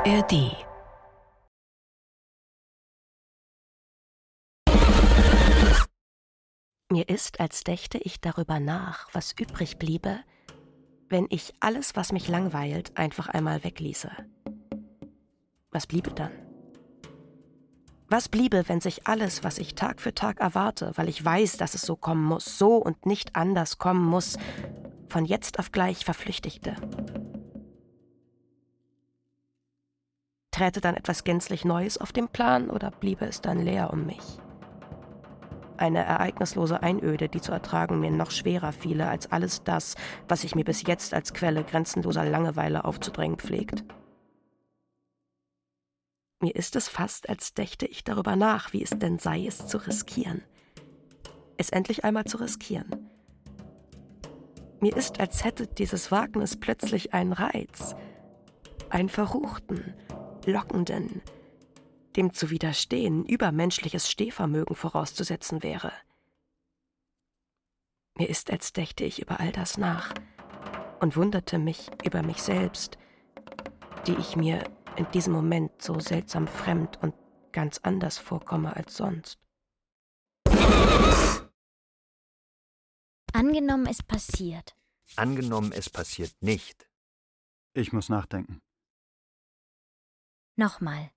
ARD Mir ist, als dächte ich darüber nach, was übrig bliebe, wenn ich alles, was mich langweilt, einfach einmal wegließe. Was bliebe dann? Was bliebe, wenn sich alles, was ich Tag für Tag erwarte, weil ich weiß, dass es so kommen muss, so und nicht anders kommen muss, von jetzt auf gleich verflüchtigte? Träte dann etwas gänzlich Neues auf den Plan oder bliebe es dann leer um mich? Eine ereignislose Einöde, die zu ertragen mir noch schwerer fiele als alles das, was ich mir bis jetzt als Quelle grenzenloser Langeweile aufzudrängen pflegt. Mir ist es fast, als dächte ich darüber nach, wie es denn sei, es zu riskieren. Es endlich einmal zu riskieren. Mir ist, als hätte dieses Wagnis plötzlich einen Reiz, einen verruchten, lockenden, dem zu widerstehen übermenschliches Stehvermögen vorauszusetzen wäre. Mir ist, als dächte ich über all das nach und wunderte mich über mich selbst, die ich mir in diesem Moment so seltsam fremd und ganz anders vorkomme als sonst. Angenommen, es passiert. Angenommen, es passiert nicht. Ich muss nachdenken. Nochmal.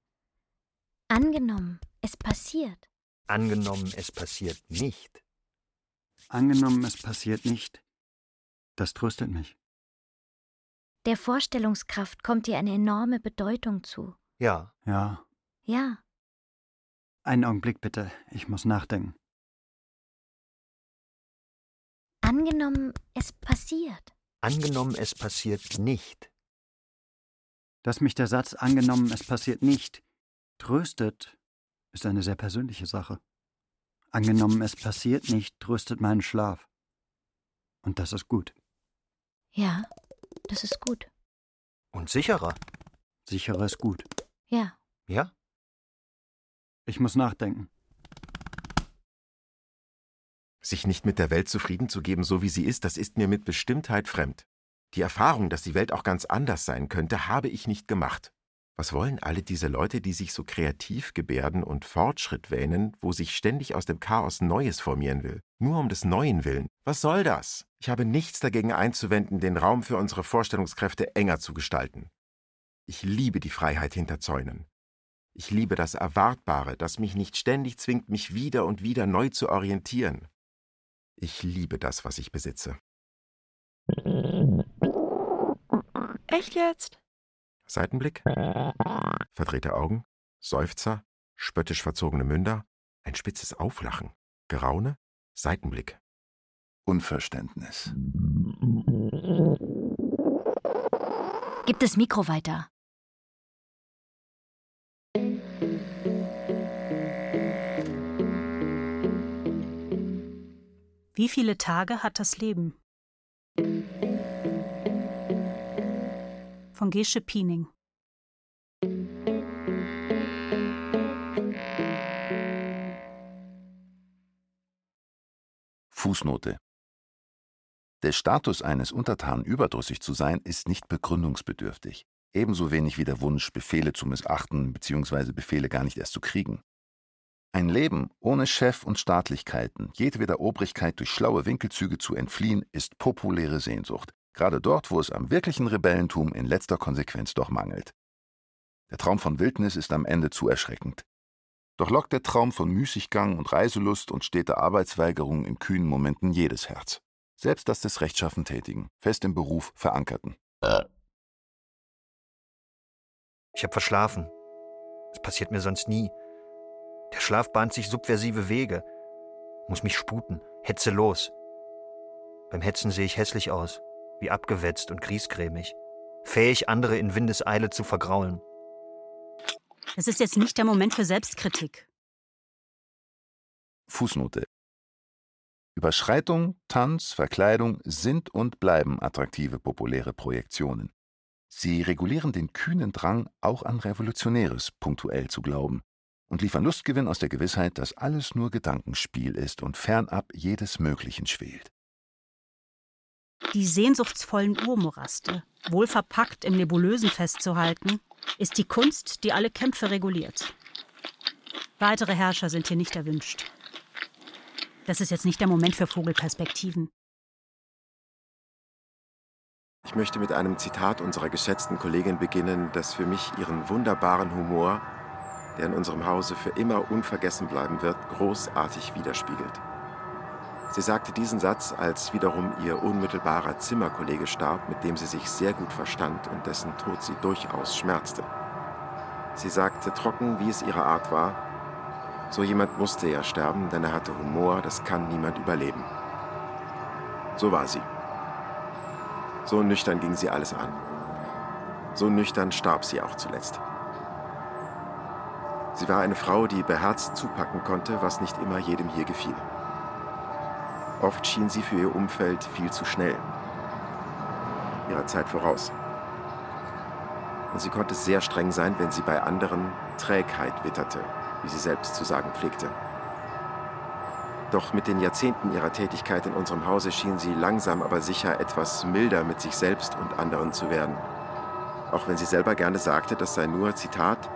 Angenommen, es passiert. Angenommen, es passiert nicht. Angenommen, es passiert nicht. Das tröstet mich. Der Vorstellungskraft kommt dir eine enorme Bedeutung zu. Ja. Ja. Ja. Einen Augenblick bitte, ich muss nachdenken. Angenommen, es passiert. Angenommen, es passiert nicht. Dass mich der Satz angenommen, es passiert nicht tröstet, ist eine sehr persönliche Sache. Angenommen, es passiert nicht, tröstet meinen Schlaf. Und das ist gut. Ja, das ist gut. Und sicherer. Sicherer ist gut. Ja. Ja? Ich muss nachdenken. Sich nicht mit der Welt zufrieden zu geben, so wie sie ist, das ist mir mit Bestimmtheit fremd. Die Erfahrung, dass die Welt auch ganz anders sein könnte, habe ich nicht gemacht. Was wollen alle diese Leute, die sich so kreativ gebärden und Fortschritt wähnen, wo sich ständig aus dem Chaos Neues formieren will? Nur um des Neuen willen. Was soll das? Ich habe nichts dagegen einzuwenden, den Raum für unsere Vorstellungskräfte enger zu gestalten. Ich liebe die Freiheit hinter Zäunen. Ich liebe das Erwartbare, das mich nicht ständig zwingt, mich wieder und wieder neu zu orientieren. Ich liebe das, was ich besitze. Echt jetzt? Seitenblick, verdrehte Augen, Seufzer, spöttisch verzogene Münder, ein spitzes Auflachen, Geraune, Seitenblick. Unverständnis. Gib das Mikro weiter. Wie viele Tage hat das Leben? Von Gesche Piening. Fußnote. Der Status eines Untertanen überdrüssig zu sein, ist nicht begründungsbedürftig. Ebenso wenig wie der Wunsch, Befehle zu missachten bzw. Befehle gar nicht erst zu kriegen. Ein Leben ohne Chef und Staatlichkeiten, jedweder Obrigkeit durch schlaue Winkelzüge zu entfliehen, ist populäre Sehnsucht, gerade dort, wo es am wirklichen Rebellentum in letzter Konsequenz doch mangelt. Der Traum von Wildnis ist am Ende zu erschreckend. Doch lockt der Traum von Müßiggang und Reiselust und steter Arbeitsweigerung in kühnen Momenten jedes Herz. Selbst das des rechtschaffen Tätigen, fest im Beruf verankerten. Ich habe verschlafen. Das passiert mir sonst nie. Der Schlaf bahnt sich subversive Wege. Muss mich sputen, hetze los. Beim Hetzen sehe ich hässlich aus, wie abgewetzt und griesgrämig. Fähig, andere in Windeseile zu vergraulen. Es ist jetzt nicht der Moment für Selbstkritik. Fußnote. Überschreitung, Tanz, Verkleidung sind und bleiben attraktive populäre Projektionen. Sie regulieren den kühnen Drang, auch an Revolutionäres punktuell zu glauben und liefern Lustgewinn aus der Gewissheit, dass alles nur Gedankenspiel ist und fernab jedes Möglichen schwelt. Die sehnsuchtsvollen Urmoraste, wohl verpackt im Nebulösen festzuhalten, ist die Kunst, die alle Kämpfe reguliert. Weitere Herrscher sind hier nicht erwünscht. Das ist jetzt nicht der Moment für Vogelperspektiven. Ich möchte mit einem Zitat unserer geschätzten Kollegin beginnen, das für mich ihren wunderbaren Humor, der in unserem Hause für immer unvergessen bleiben wird, großartig widerspiegelt. Sie sagte diesen Satz, als wiederum ihr unmittelbarer Zimmerkollege starb, mit dem sie sich sehr gut verstand und dessen Tod sie durchaus schmerzte. Sie sagte trocken, wie es ihre Art war, so jemand musste ja sterben, denn er hatte Humor, das kann niemand überleben. So war sie. So nüchtern ging sie alles an. So nüchtern starb sie auch zuletzt. Sie war eine Frau, die beherzt zupacken konnte, was nicht immer jedem hier gefiel. Oft schien sie für ihr Umfeld viel zu schnell, ihrer Zeit voraus. Und sie konnte sehr streng sein, wenn sie bei anderen Trägheit witterte, wie sie selbst zu sagen pflegte. Doch mit den Jahrzehnten ihrer Tätigkeit in unserem Hause schien sie langsam aber sicher etwas milder mit sich selbst und anderen zu werden. Auch wenn sie selber gerne sagte, das sei nur, Zitat,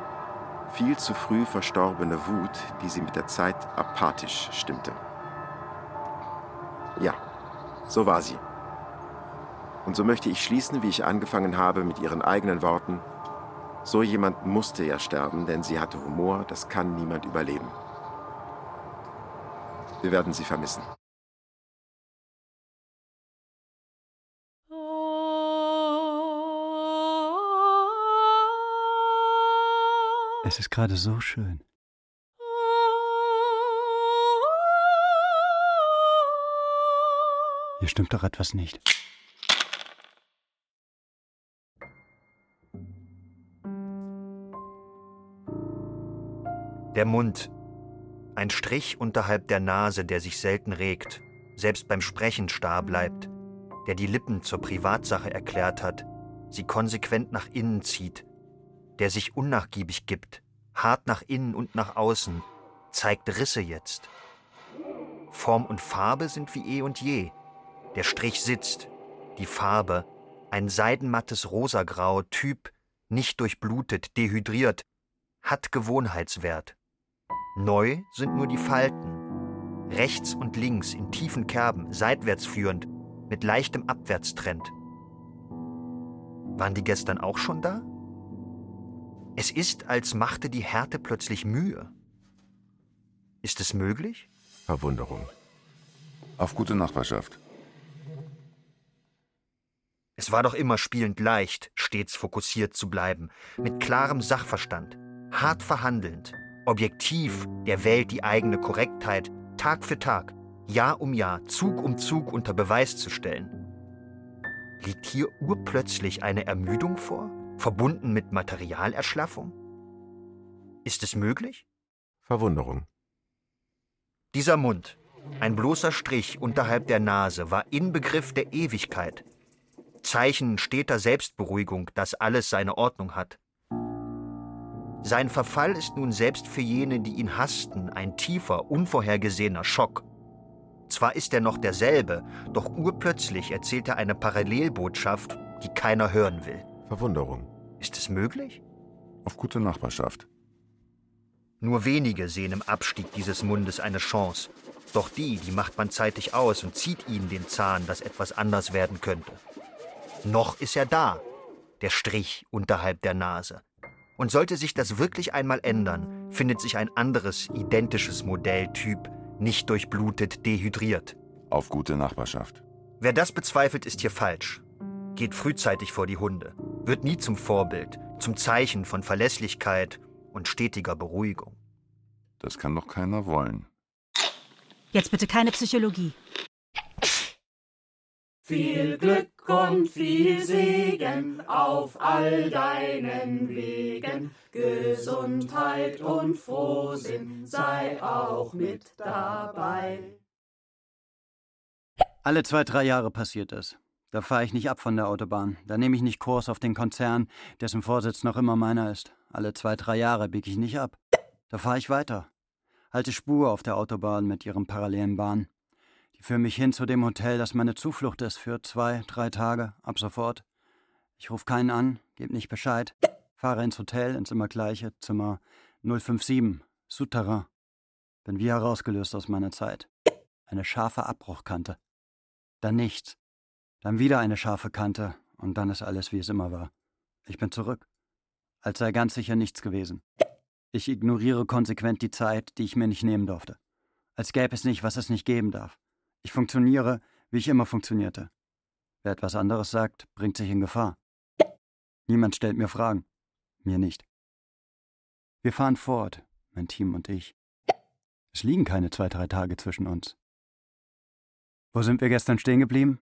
viel zu früh verstorbene Wut, die sie mit der Zeit apathisch stimmte. Ja, so war sie. Und so möchte ich schließen, wie ich angefangen habe, mit ihren eigenen Worten. So jemand musste ja sterben, denn sie hatte Humor, das kann niemand überleben. Wir werden sie vermissen. Es ist gerade so schön. Hier stimmt doch etwas nicht. Der Mund, ein Strich unterhalb der Nase, der sich selten regt, selbst beim Sprechen starr bleibt, der die Lippen zur Privatsache erklärt hat, sie konsequent nach innen zieht, der sich unnachgiebig gibt, hart nach innen und nach außen, zeigt Risse jetzt. Form und Farbe sind wie eh und je. Der Strich sitzt, die Farbe, ein seidenmattes Rosagrau, Typ, nicht durchblutet, dehydriert, hat Gewohnheitswert. Neu sind nur die Falten. Rechts und links in tiefen Kerben, seitwärts führend, mit leichtem Abwärtstrend. Waren die gestern auch schon da? Es ist, als machte die Härte plötzlich Mühe. Ist es möglich? Verwunderung. Auf gute Nachbarschaft. Es war doch immer spielend leicht, stets fokussiert zu bleiben, mit klarem Sachverstand, hart verhandelnd, objektiv der Welt die eigene Korrektheit Tag für Tag, Jahr um Jahr, Zug um Zug unter Beweis zu stellen. Liegt hier urplötzlich eine Ermüdung vor, verbunden mit Materialerschlaffung? Ist es möglich? Verwunderung. Dieser Mund, ein bloßer Strich unterhalb der Nase, war Inbegriff der Ewigkeit, Zeichen steter Selbstberuhigung, dass alles seine Ordnung hat. Sein Verfall ist nun selbst für jene, die ihn hassten, ein tiefer, unvorhergesehener Schock. Zwar ist er noch derselbe, doch urplötzlich erzählt er eine Parallelbotschaft, die keiner hören will. Verwunderung. Ist es möglich? Auf gute Nachbarschaft. Nur wenige sehen im Abstieg dieses Mundes eine Chance. Doch die, die macht man zeitig aus und zieht ihnen den Zahn, dass etwas anders werden könnte. Noch ist er da, der Strich unterhalb der Nase. Und sollte sich das wirklich einmal ändern, findet sich ein anderes, identisches Modelltyp, nicht durchblutet, dehydriert. Auf gute Nachbarschaft. Wer das bezweifelt, ist hier falsch. Geht frühzeitig vor die Hunde, wird nie zum Vorbild, zum Zeichen von Verlässlichkeit und stetiger Beruhigung. Das kann doch keiner wollen. Jetzt bitte keine Psychologie. Viel Glück und viel Segen auf all deinen Wegen. Gesundheit und Frohsinn sei auch mit dabei. Alle zwei, drei Jahre passiert es. Da fahre ich nicht ab von der Autobahn. Da nehme ich nicht Kurs auf den Konzern, dessen Vorsitz noch immer meiner ist. Alle zwei, drei Jahre biege ich nicht ab. Da fahre ich weiter. Halte Spur auf der Autobahn mit ihren parallelen Bahnen. Die führen mich hin zu dem Hotel, das meine Zuflucht ist für zwei, drei Tage, ab sofort. Ich rufe keinen an, gebe nicht Bescheid. fahre ins Hotel, ins immer gleiche, Zimmer 057, Souterrain. Bin wie herausgelöst aus meiner Zeit. Eine scharfe Abbruchkante. Dann nichts. Dann wieder eine scharfe Kante und dann ist alles, wie es immer war. Ich bin zurück. Als sei ganz sicher nichts gewesen. Ich ignoriere konsequent die Zeit, die ich mir nicht nehmen durfte. Als gäbe es nicht, was es nicht geben darf. Ich funktioniere, wie ich immer funktionierte. Wer etwas anderes sagt, bringt sich in Gefahr. Niemand stellt mir Fragen. Mir nicht. Wir fahren fort, mein Team und ich. Es liegen keine zwei, drei Tage zwischen uns. Wo sind wir gestern stehen geblieben?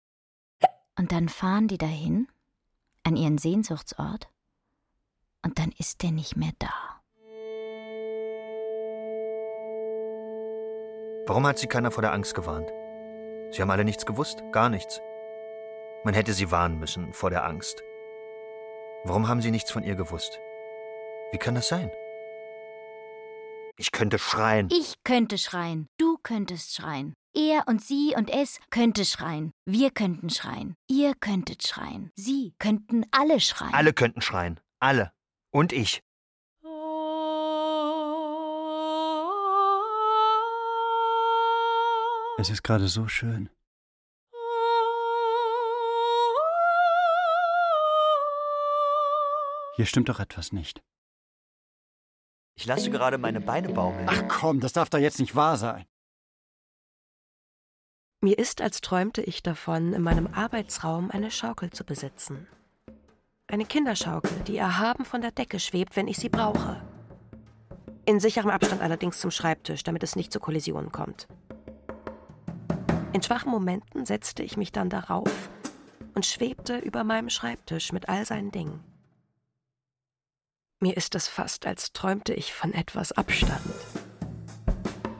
Und dann fahren die dahin, an ihren Sehnsuchtsort, und dann ist der nicht mehr da. Warum hat sie keiner vor der Angst gewarnt? Sie haben alle nichts gewusst, gar nichts. Man hätte sie warnen müssen vor der Angst. Warum haben sie nichts von ihr gewusst? Wie kann das sein? Ich könnte schreien. Ich könnte schreien. Du könntest schreien. Er und sie und es könnte schreien. Wir könnten schreien. Ihr könntet schreien. Sie könnten alle schreien. Alle könnten schreien. Alle. Und ich. Es ist gerade so schön. Hier stimmt doch etwas nicht. Ich lasse gerade meine Beine baumeln. Ach komm, das darf doch jetzt nicht wahr sein. Mir ist, als träumte ich davon, in meinem Arbeitsraum eine Schaukel zu besitzen. Eine Kinderschaukel, die erhaben von der Decke schwebt, wenn ich sie brauche. In sicherem Abstand allerdings zum Schreibtisch, damit es nicht zu Kollisionen kommt. In schwachen Momenten setzte ich mich dann darauf und schwebte über meinem Schreibtisch mit all seinen Dingen. Mir ist es fast, als träumte ich von etwas Abstand.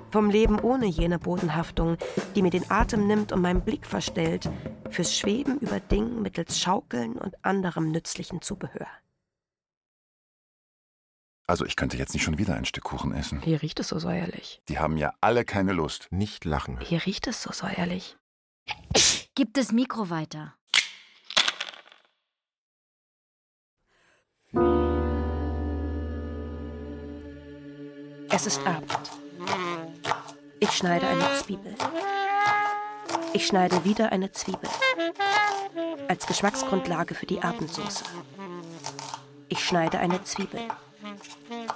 Vom Leben ohne jene Bodenhaftung, die mir den Atem nimmt und meinen Blick verstellt, fürs Schweben über Dingen mittels Schaukeln und anderem nützlichen Zubehör. Also ich könnte jetzt nicht schon wieder ein Stück Kuchen essen. Hier riecht es so säuerlich. Die haben ja alle keine Lust. Nicht lachen. Hier riecht es so säuerlich. Gib das Mikro weiter. Es ist Abend. Ich schneide eine Zwiebel. Ich schneide wieder eine Zwiebel. Als Geschmacksgrundlage für die Abendsoße. Ich schneide eine Zwiebel.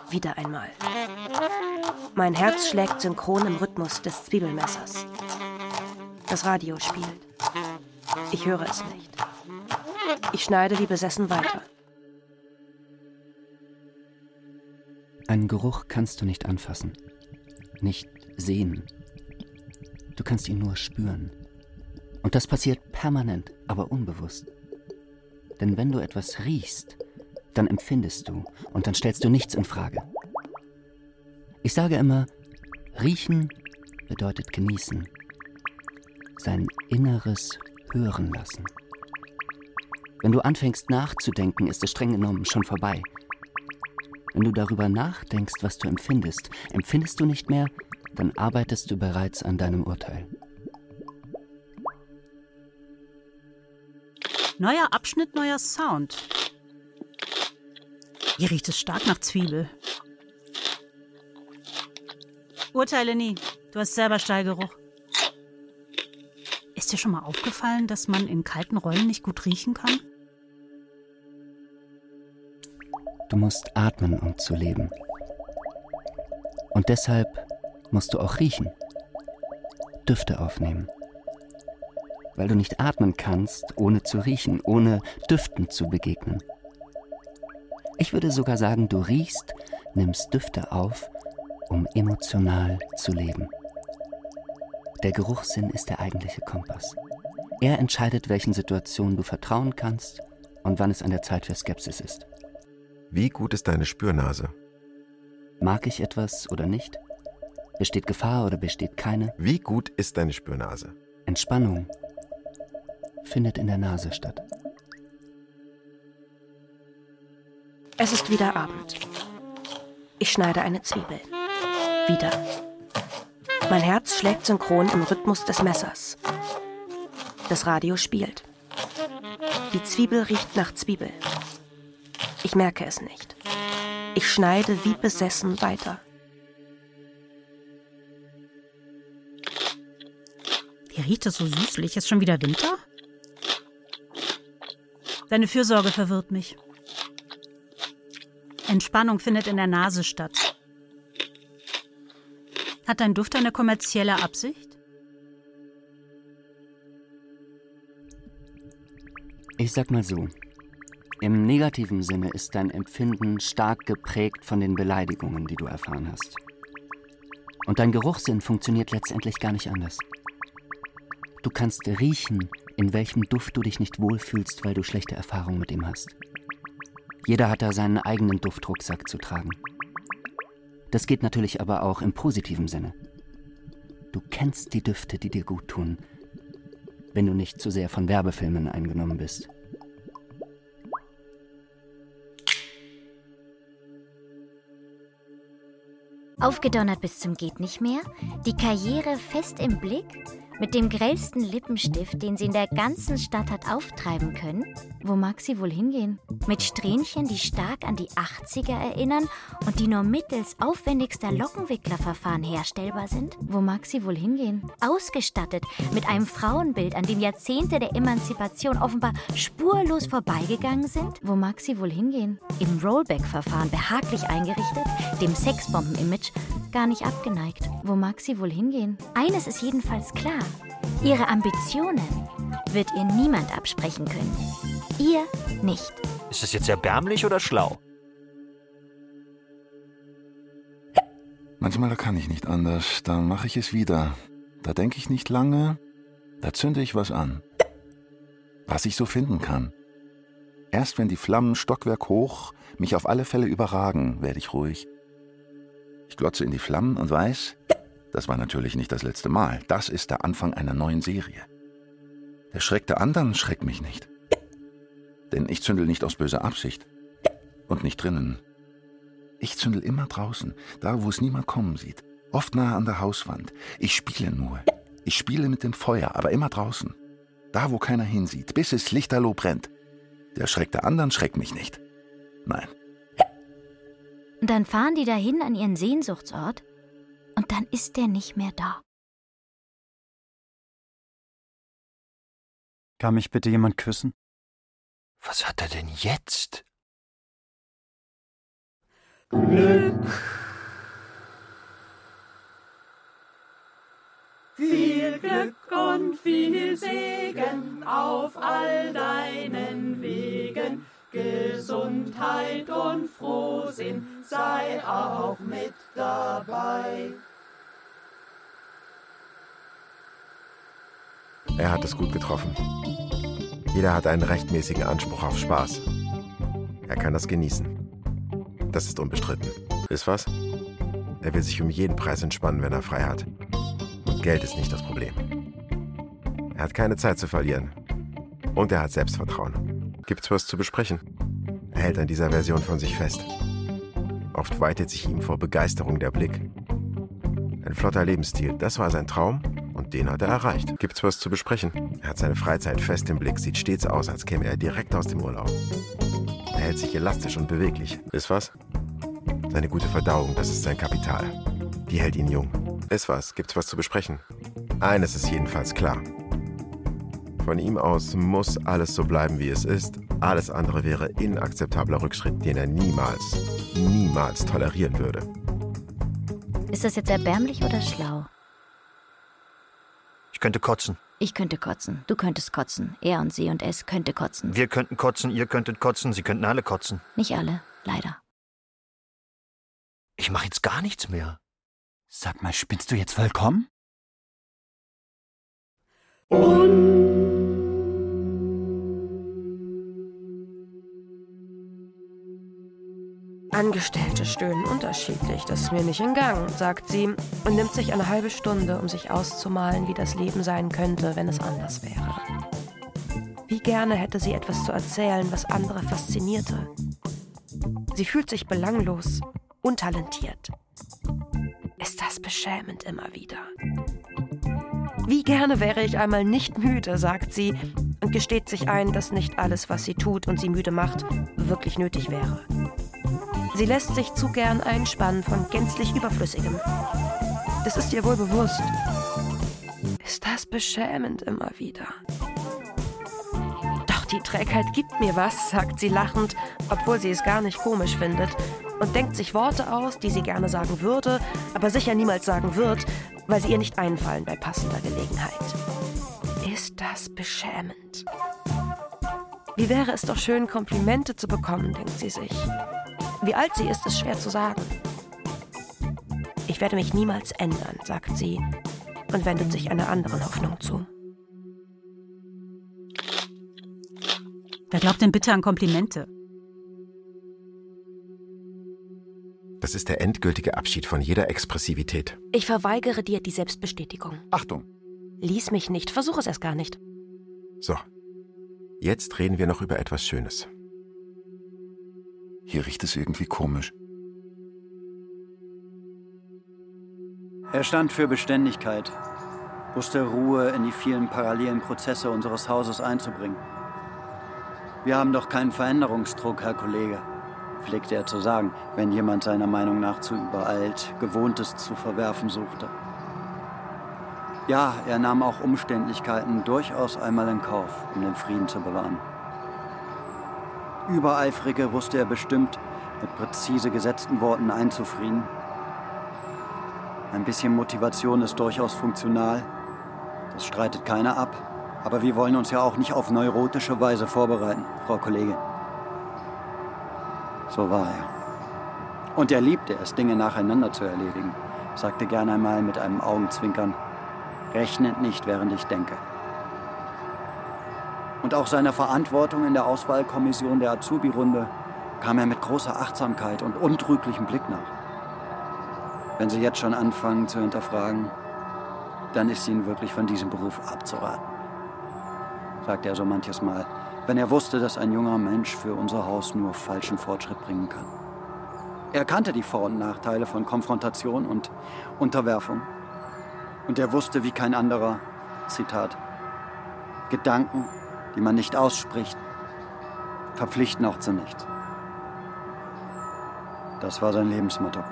Wieder einmal. Mein Herz schlägt synchron im Rhythmus des Zwiebelmessers. Das Radio spielt. Ich höre es nicht. Ich schneide wie besessen weiter. Einen Geruch kannst du nicht anfassen, nicht sehen. Du kannst ihn nur spüren. Und das passiert permanent, aber unbewusst. Denn wenn du etwas riechst, dann empfindest du und dann stellst du nichts in Frage. Ich sage immer, riechen bedeutet genießen, sein Inneres hören lassen. Wenn du anfängst nachzudenken, ist es streng genommen schon vorbei. Wenn du darüber nachdenkst, was du empfindest, empfindest du nicht mehr, dann arbeitest du bereits an deinem Urteil. Neuer Abschnitt, neuer Sound. Hier riecht es stark nach Zwiebel. Urteile nie. Du hast selber Stallgeruch. Ist dir schon mal aufgefallen, dass man in kalten Räumen nicht gut riechen kann? Du musst atmen, um zu leben. Und deshalb musst du auch riechen. Düfte aufnehmen. Weil du nicht atmen kannst, ohne zu riechen, ohne Düften zu begegnen. Ich würde sogar sagen, du riechst, nimmst Düfte auf, um emotional zu leben. Der Geruchssinn ist der eigentliche Kompass. Er entscheidet, welchen Situationen du vertrauen kannst und wann es an der Zeit für Skepsis ist. Wie gut ist deine Spürnase? Mag ich etwas oder nicht? Besteht Gefahr oder besteht keine? Wie gut ist deine Spürnase? Entspannung findet in der Nase statt. Es ist wieder Abend. Ich schneide eine Zwiebel. Wieder. Mein Herz schlägt synchron im Rhythmus des Messers. Das Radio spielt. Die Zwiebel riecht nach Zwiebel. Ich merke es nicht. Ich schneide wie besessen weiter. Wie riecht es so süßlich? Ist schon wieder Winter? Deine Fürsorge verwirrt mich. Entspannung findet in der Nase statt. Hat dein Duft eine kommerzielle Absicht? Ich sag mal so. Im negativen Sinne ist dein Empfinden stark geprägt von den Beleidigungen, die du erfahren hast. Und dein Geruchssinn funktioniert letztendlich gar nicht anders. Du kannst riechen, in welchem Duft du dich nicht wohlfühlst, weil du schlechte Erfahrungen mit ihm hast. Jeder hat da seinen eigenen Duftrucksack zu tragen. Das geht natürlich aber auch im positiven Sinne. Du kennst die Düfte, die dir gut tun, wenn du nicht zu sehr von Werbefilmen eingenommen bist. Aufgedonnert bis zum geht nicht mehr, die Karriere fest im Blick, mit dem grellsten Lippenstift, den sie in der ganzen Stadt hat auftreiben können? Wo mag sie wohl hingehen? Mit Strähnchen, die stark an die 80er erinnern und die nur mittels aufwendigster Lockenwicklerverfahren herstellbar sind? Wo mag sie wohl hingehen? Ausgestattet mit einem Frauenbild, an dem Jahrzehnte der Emanzipation offenbar spurlos vorbeigegangen sind? Wo mag sie wohl hingehen? Im Rollback-Verfahren behaglich eingerichtet, dem Sexbomben-Image gar nicht abgeneigt. Wo mag sie wohl hingehen? Eines ist jedenfalls klar. Ihre Ambitionen wird ihr niemand absprechen können. Ihr nicht. Ist das jetzt erbärmlich oder schlau? Manchmal kann ich nicht anders, dann mache ich es wieder. Da denke ich nicht lange, da zünde ich was an. Was ich so finden kann. Erst wenn die Flammen Stockwerk hoch mich auf alle Fälle überragen, werde ich ruhig. Ich glotze in die Flammen und weiß, das war natürlich nicht das letzte Mal. Das ist der Anfang einer neuen Serie. Der Schreck der anderen schreckt mich nicht. Denn ich zündel nicht aus böser Absicht. Und nicht drinnen. Ich zündel immer draußen, da wo es niemand kommen sieht. Oft nahe an der Hauswand. Ich spiele nur. Ich spiele mit dem Feuer, aber immer draußen. Da wo keiner hinsieht, bis es lichterloh brennt. Der Schreck der anderen schreckt mich nicht. Nein. Und dann fahren die dahin an ihren Sehnsuchtsort und dann ist er nicht mehr da. Kann mich bitte jemand küssen? Was hat er denn jetzt? Glück. Viel Glück und viel Segen auf all deinen Wegen. Gesundheit und Frohsinn sei auch mit dabei. Er hat es gut getroffen. Jeder hat einen rechtmäßigen Anspruch auf Spaß. Er kann das genießen. Das ist unbestritten. Ist was? Er will sich um jeden Preis entspannen, wenn er frei hat. Und Geld ist nicht das Problem. Er hat keine Zeit zu verlieren. Und er hat Selbstvertrauen. Gibt's was zu besprechen? Er hält an dieser Version von sich fest. Oft weitet sich ihm vor Begeisterung der Blick. Ein flotter Lebensstil, das war sein Traum und den hat er erreicht. Gibt's was zu besprechen? Er hat seine Freizeit fest im Blick, sieht stets aus, als käme er direkt aus dem Urlaub. Er hält sich elastisch und beweglich. Ist was? Seine gute Verdauung, das ist sein Kapital. Die hält ihn jung. Ist was? Gibt's was zu besprechen? Eines ist jedenfalls klar. Von ihm aus muss alles so bleiben, wie es ist. Alles andere wäre inakzeptabler Rückschritt, den er niemals, niemals tolerieren würde. Ist das jetzt erbärmlich oder schlau? Ich könnte kotzen. Ich könnte kotzen. Du könntest kotzen. Er und sie und es könnte kotzen. Wir könnten kotzen, ihr könntet kotzen, sie könnten alle kotzen. Nicht alle, leider. Ich mache jetzt gar nichts mehr. Sag mal, spinnst du jetzt vollkommen? Und Angestellte stöhnen unterschiedlich, das ist mir nicht entgangen, sagt sie und nimmt sich eine halbe Stunde, um sich auszumalen, wie das Leben sein könnte, wenn es anders wäre. Wie gerne hätte sie etwas zu erzählen, was andere faszinierte. Sie fühlt sich belanglos, untalentiert. Ist das beschämend immer wieder. Wie gerne wäre ich einmal nicht müde, sagt sie und gesteht sich ein, dass nicht alles, was sie tut und sie müde macht, wirklich nötig wäre. Sie lässt sich zu gern einspannen von gänzlich Überflüssigem. Das ist ihr wohl bewusst. Ist das beschämend immer wieder. Doch die Trägheit gibt mir was, sagt sie lachend, obwohl sie es gar nicht komisch findet, und denkt sich Worte aus, die sie gerne sagen würde, aber sicher niemals sagen wird, weil sie ihr nicht einfallen bei passender Gelegenheit. Ist das beschämend? Wie wäre es doch schön, Komplimente zu bekommen, denkt sie sich. Wie alt sie ist, ist schwer zu sagen. Ich werde mich niemals ändern, sagt sie und wendet sich einer anderen Hoffnung zu. Wer glaubt denn bitte an Komplimente? Das ist der endgültige Abschied von jeder Expressivität. Ich verweigere dir die Selbstbestätigung. Achtung! Lies mich nicht, versuch es erst gar nicht. So. Jetzt reden wir noch über etwas Schönes. Hier riecht es irgendwie komisch. Er stand für Beständigkeit, wusste Ruhe in die vielen parallelen Prozesse unseres Hauses einzubringen. Wir haben doch keinen Veränderungsdruck, Herr Kollege, pflegte er zu sagen, wenn jemand seiner Meinung nach zu übereilt, Gewohntes zu verwerfen suchte. Ja, er nahm auch Umständlichkeiten durchaus einmal in Kauf, um den Frieden zu bewahren. Übereifrige wusste er bestimmt, mit präzise gesetzten Worten einzufrieden. Ein bisschen Motivation ist durchaus funktional. Das streitet keiner ab. Aber wir wollen uns ja auch nicht auf neurotische Weise vorbereiten, Frau Kollegin. So war er. Und er liebte es, Dinge nacheinander zu erledigen, sagte gern einmal mit einem Augenzwinkern. Rechnet nicht, während ich denke und auch seiner Verantwortung in der Auswahlkommission der Azubi-Runde kam er mit großer Achtsamkeit und untrüglichem Blick nach. Wenn Sie jetzt schon anfangen zu hinterfragen, dann ist Ihnen wirklich von diesem Beruf abzuraten, sagte er so manches Mal, wenn er wusste, dass ein junger Mensch für unser Haus nur falschen Fortschritt bringen kann. Er kannte die Vor- und Nachteile von Konfrontation und Unterwerfung. Und er wusste wie kein anderer, Zitat, Gedanken die man nicht ausspricht, verpflichten auch zu nichts. Das war sein Lebensmotto.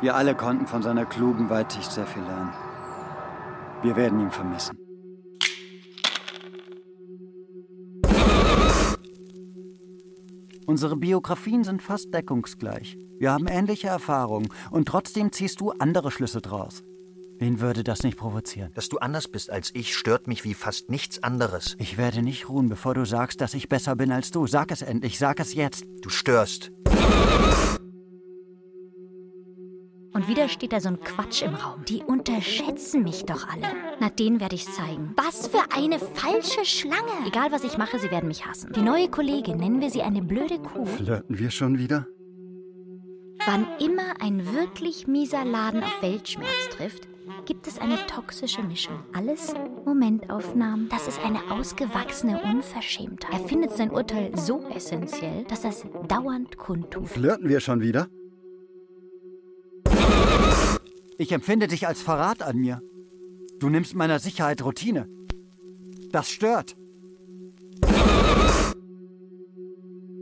Wir alle konnten von seiner klugen Weitsicht sehr viel lernen. Wir werden ihn vermissen. Unsere Biografien sind fast deckungsgleich. Wir haben ähnliche Erfahrungen und trotzdem ziehst du andere Schlüsse draus. Wen würde das nicht provozieren? Dass du anders bist als ich, stört mich wie fast nichts anderes. Ich werde nicht ruhen, bevor du sagst, dass ich besser bin als du. Sag es endlich, sag es jetzt. Du störst. Und wieder steht da so ein Quatsch im Raum. Die unterschätzen mich doch alle. Na, den werde ich zeigen. Was für eine falsche Schlange. Egal, was ich mache, sie werden mich hassen. Die neue Kollegin, nennen wir sie eine blöde Kuh. Flirten wir schon wieder? Wann immer ein wirklich mieser Laden auf Weltschmerz trifft, gibt es eine toxische Mischung. Alles Momentaufnahmen. Das ist eine ausgewachsene Unverschämtheit. Er findet sein Urteil so essentiell, dass er es dauernd kundtut. Flirten wir schon wieder? Ich empfinde dich als Verrat an mir. Du nimmst meiner Sicherheit Routine. Das stört.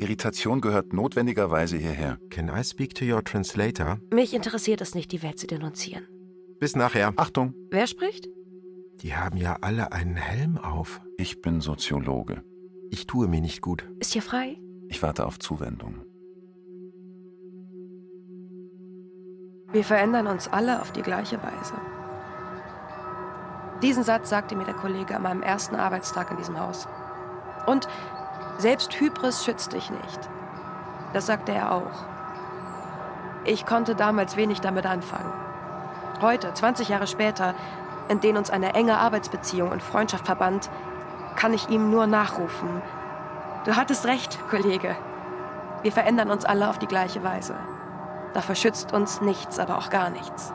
Irritation gehört notwendigerweise hierher. Can I speak to your translator? Mich interessiert es nicht, die Welt zu denunzieren. Bis nachher. Achtung, Wer spricht? Die haben ja alle einen Helm auf. ich bin Soziologe. Ich tue mir nicht gut. Ist hier frei? Ich warte auf Zuwendung. Wir verändern uns alle auf die gleiche Weise. Diesen Satz sagte mir der Kollege an meinem ersten Arbeitstag in diesem Haus. Und selbst Hybris schützt dich nicht. Das sagte er auch. Ich konnte damals wenig damit anfangen. Heute, 20 Jahre später, in denen uns eine enge Arbeitsbeziehung und Freundschaft verband, kann ich ihm nur nachrufen. Du hattest recht, Kollege. Wir verändern uns alle auf die gleiche Weise. Dafür schützt uns nichts, aber auch gar nichts.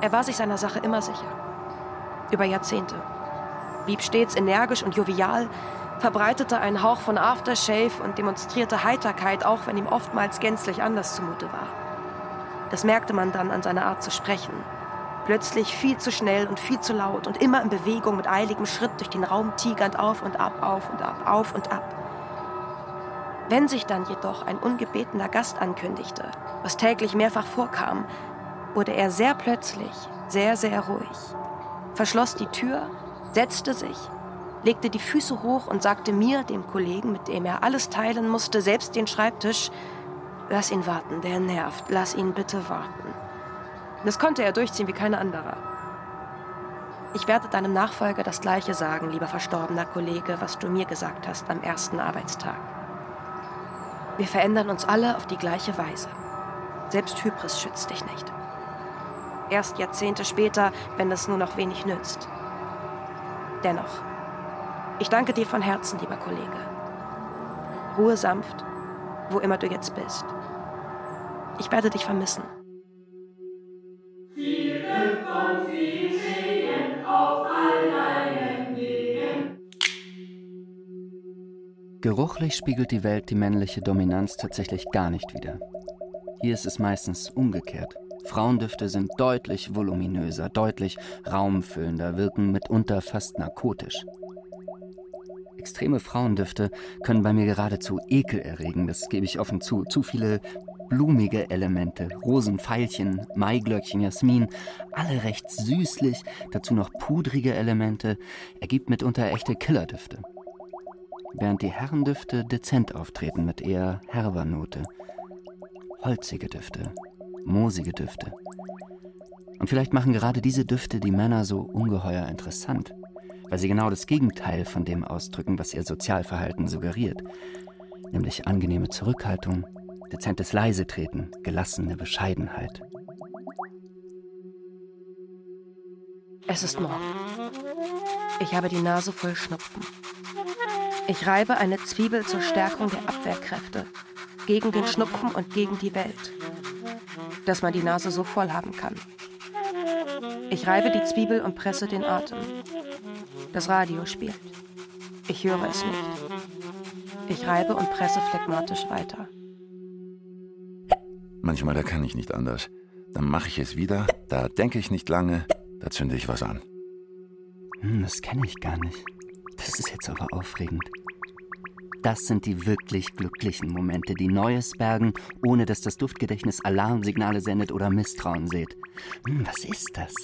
Er war sich seiner Sache immer sicher. Über Jahrzehnte. Blieb stets energisch und jovial, verbreitete einen Hauch von Aftershave und demonstrierte Heiterkeit, auch wenn ihm oftmals gänzlich anders zumute war. Das merkte man dann an seiner Art zu sprechen. Plötzlich viel zu schnell und viel zu laut und immer in Bewegung mit eiligem Schritt durch den Raum tigernd auf und ab, auf und ab, auf und ab. Wenn sich dann jedoch ein ungebetener Gast ankündigte, was täglich mehrfach vorkam, wurde er sehr plötzlich sehr, sehr ruhig, verschloss die Tür, setzte sich, legte die Füße hoch und sagte mir, dem Kollegen, mit dem er alles teilen musste, selbst den Schreibtisch, lass ihn warten, der nervt, lass ihn bitte warten. Das konnte er durchziehen wie kein anderer. Ich werde deinem Nachfolger das Gleiche sagen, lieber verstorbener Kollege, was du mir gesagt hast am ersten Arbeitstag. Wir verändern uns alle auf die gleiche Weise. Selbst Hybris schützt dich nicht. Erst Jahrzehnte später, wenn es nur noch wenig nützt. Dennoch, ich danke dir von Herzen, lieber Kollege. Ruhe sanft, wo immer du jetzt bist. Ich werde dich vermissen. Geruchlich spiegelt die Welt die männliche Dominanz tatsächlich gar nicht wider. Hier ist es meistens umgekehrt. Frauendüfte sind deutlich voluminöser, deutlich raumfüllender, wirken mitunter fast narkotisch. Extreme Frauendüfte können bei mir geradezu Ekel erregen, das gebe ich offen zu. Zu viele blumige Elemente, Rosen, Veilchen, Maiglöckchen, Jasmin, alle recht süßlich, dazu noch pudrige Elemente, ergibt mitunter echte Killerdüfte während die Herrendüfte dezent auftreten mit eher herber Note. Holzige Düfte, moosige Düfte. Und vielleicht machen gerade diese Düfte die Männer so ungeheuer interessant, weil sie genau das Gegenteil von dem ausdrücken, was ihr Sozialverhalten suggeriert, nämlich angenehme Zurückhaltung, dezentes Leisetreten, gelassene Bescheidenheit. Es ist morgen. Ich habe die Nase voll Schnupfen. Ich reibe eine Zwiebel zur Stärkung der Abwehrkräfte, gegen den Schnupfen und gegen die Welt, dass man die Nase so voll haben kann. Ich reibe die Zwiebel und presse den Atem. Das Radio spielt. Ich höre es nicht. Ich reibe und presse phlegmatisch weiter. Manchmal, da kann ich nicht anders. Dann mache ich es wieder, da denke ich nicht lange, da zünde ich was an. Hm, das kenne ich gar nicht. Das ist jetzt aber aufregend. Das sind die wirklich glücklichen Momente, die Neues bergen, ohne dass das Duftgedächtnis Alarmsignale sendet oder Misstrauen sät. Hm, was ist das?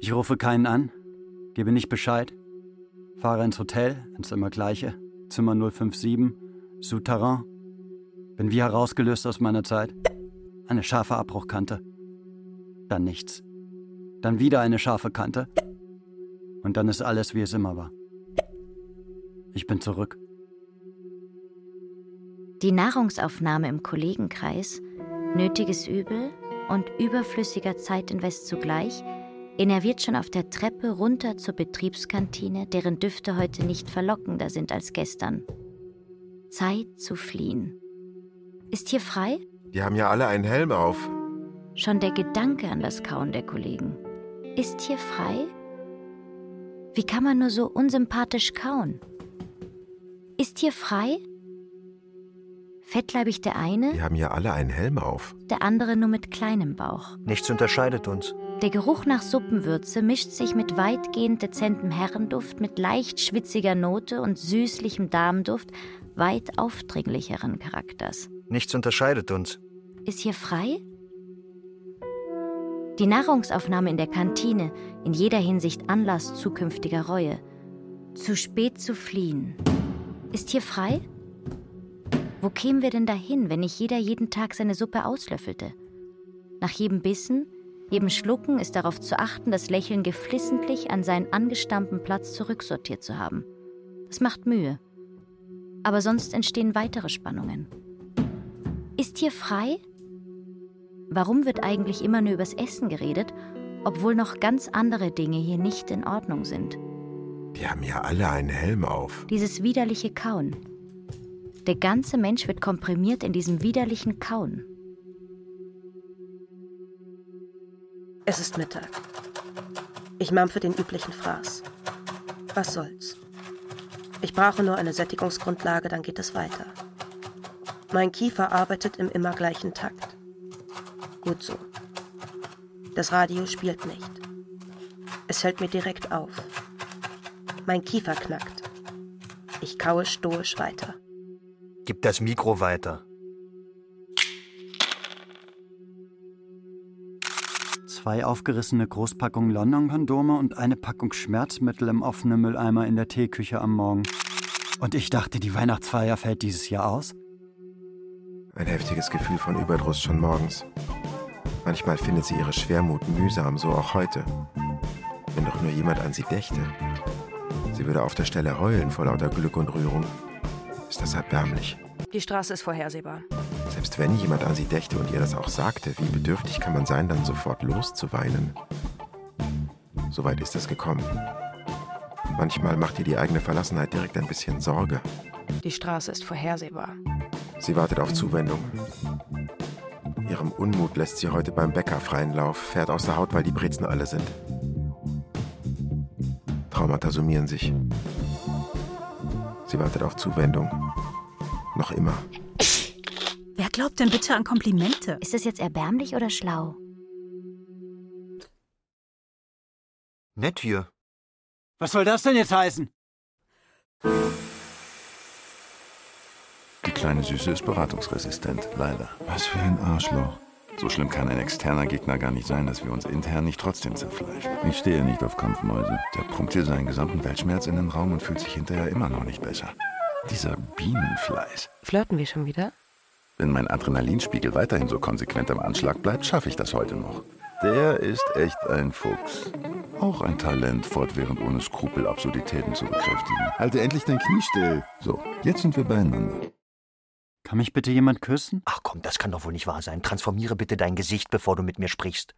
Ich rufe keinen an, gebe nicht Bescheid, fahre ins Hotel, ins immer gleiche, Zimmer 057, Souterrain. Bin wie herausgelöst aus meiner Zeit. Eine scharfe Abbruchkante. Dann nichts. Dann wieder eine scharfe Kante. Und dann ist alles, wie es immer war. Ich bin zurück. Die Nahrungsaufnahme im Kollegenkreis, nötiges Übel und überflüssiger Zeitinvest zugleich, innerviert schon auf der Treppe runter zur Betriebskantine, deren Düfte heute nicht verlockender sind als gestern. Zeit zu fliehen. Ist hier frei? Die haben ja alle einen Helm auf. Schon der Gedanke an das Kauen der Kollegen. Ist hier frei? Wie kann man nur so unsympathisch kauen? Ist hier frei? Fettleibig der eine, Die haben ja alle einen Helm auf. der andere nur mit kleinem Bauch. Nichts unterscheidet uns. Der Geruch nach Suppenwürze mischt sich mit weitgehend dezentem Herrenduft, mit leicht schwitziger Note und süßlichem Damenduft weit aufdringlicheren Charakters. Nichts unterscheidet uns. Ist hier frei? Die Nahrungsaufnahme in der Kantine, in jeder Hinsicht Anlass zukünftiger Reue. Zu spät zu fliehen. Ist hier frei? Wo kämen wir denn dahin, wenn nicht jeder jeden Tag seine Suppe auslöffelte? Nach jedem Bissen, jedem Schlucken ist darauf zu achten, das Lächeln geflissentlich an seinen angestammten Platz zurücksortiert zu haben. Das macht Mühe. Aber sonst entstehen weitere Spannungen. Ist hier frei? Warum wird eigentlich immer nur übers Essen geredet, obwohl noch ganz andere Dinge hier nicht in Ordnung sind? Die haben ja alle einen Helm auf. Dieses widerliche Kauen. Der ganze Mensch wird komprimiert in diesem widerlichen Kauen. Es ist Mittag. Ich mampfe den üblichen Fraß. Was soll's? Ich brauche nur eine Sättigungsgrundlage, dann geht es weiter. Mein Kiefer arbeitet im immer gleichen Takt. Gut so. Das Radio spielt nicht. Es fällt mir direkt auf. Mein Kiefer knackt. Ich kaue stoisch weiter. Gib das Mikro weiter. Zwei aufgerissene Großpackungen London-Kondome und eine Packung Schmerzmittel im offenen Mülleimer in der Teeküche am Morgen. Und ich dachte, die Weihnachtsfeier fällt dieses Jahr aus? Ein heftiges Gefühl von Überdruss schon morgens. Manchmal findet sie ihre Schwermut mühsam, so auch heute. Wenn doch nur jemand an sie dächte. Sie würde auf der Stelle heulen vor lauter Glück und Rührung. Ist das erbärmlich. Die Straße ist vorhersehbar. Selbst wenn jemand an sie dächte und ihr das auch sagte, wie bedürftig kann man sein, dann sofort loszuweinen? Soweit ist es gekommen. Manchmal macht ihr die eigene Verlassenheit direkt ein bisschen Sorge. Die Straße ist vorhersehbar. Sie wartet auf Zuwendung. Ihrem Unmut lässt sie heute beim Bäcker freien Lauf, fährt aus der Haut, weil die Brezen alle sind. Traumata summieren sich. Sie wartet auf Zuwendung. Noch immer. Wer glaubt denn bitte an Komplimente? Ist das jetzt erbärmlich oder schlau? Nett hier. Was soll das denn jetzt heißen? Kleine Süße ist beratungsresistent, leider. Was für ein Arschloch. So schlimm kann ein externer Gegner gar nicht sein, dass wir uns intern nicht trotzdem zerfleischen. Ich stehe nicht auf Kampfmäuse. Der pumpt hier seinen gesamten Weltschmerz in den Raum und fühlt sich hinterher immer noch nicht besser. Dieser Bienenfleiß. Flirten wir schon wieder? Wenn mein Adrenalinspiegel weiterhin so konsequent am Anschlag bleibt, schaffe ich das heute noch. Der ist echt ein Fuchs. Auch ein Talent, fortwährend ohne Skrupel Absurditäten zu bekräftigen. Halte endlich dein Knie still. So, jetzt sind wir beieinander. Kann mich bitte jemand küssen? Ach komm, das kann doch wohl nicht wahr sein. Transformiere bitte dein Gesicht, bevor du mit mir sprichst.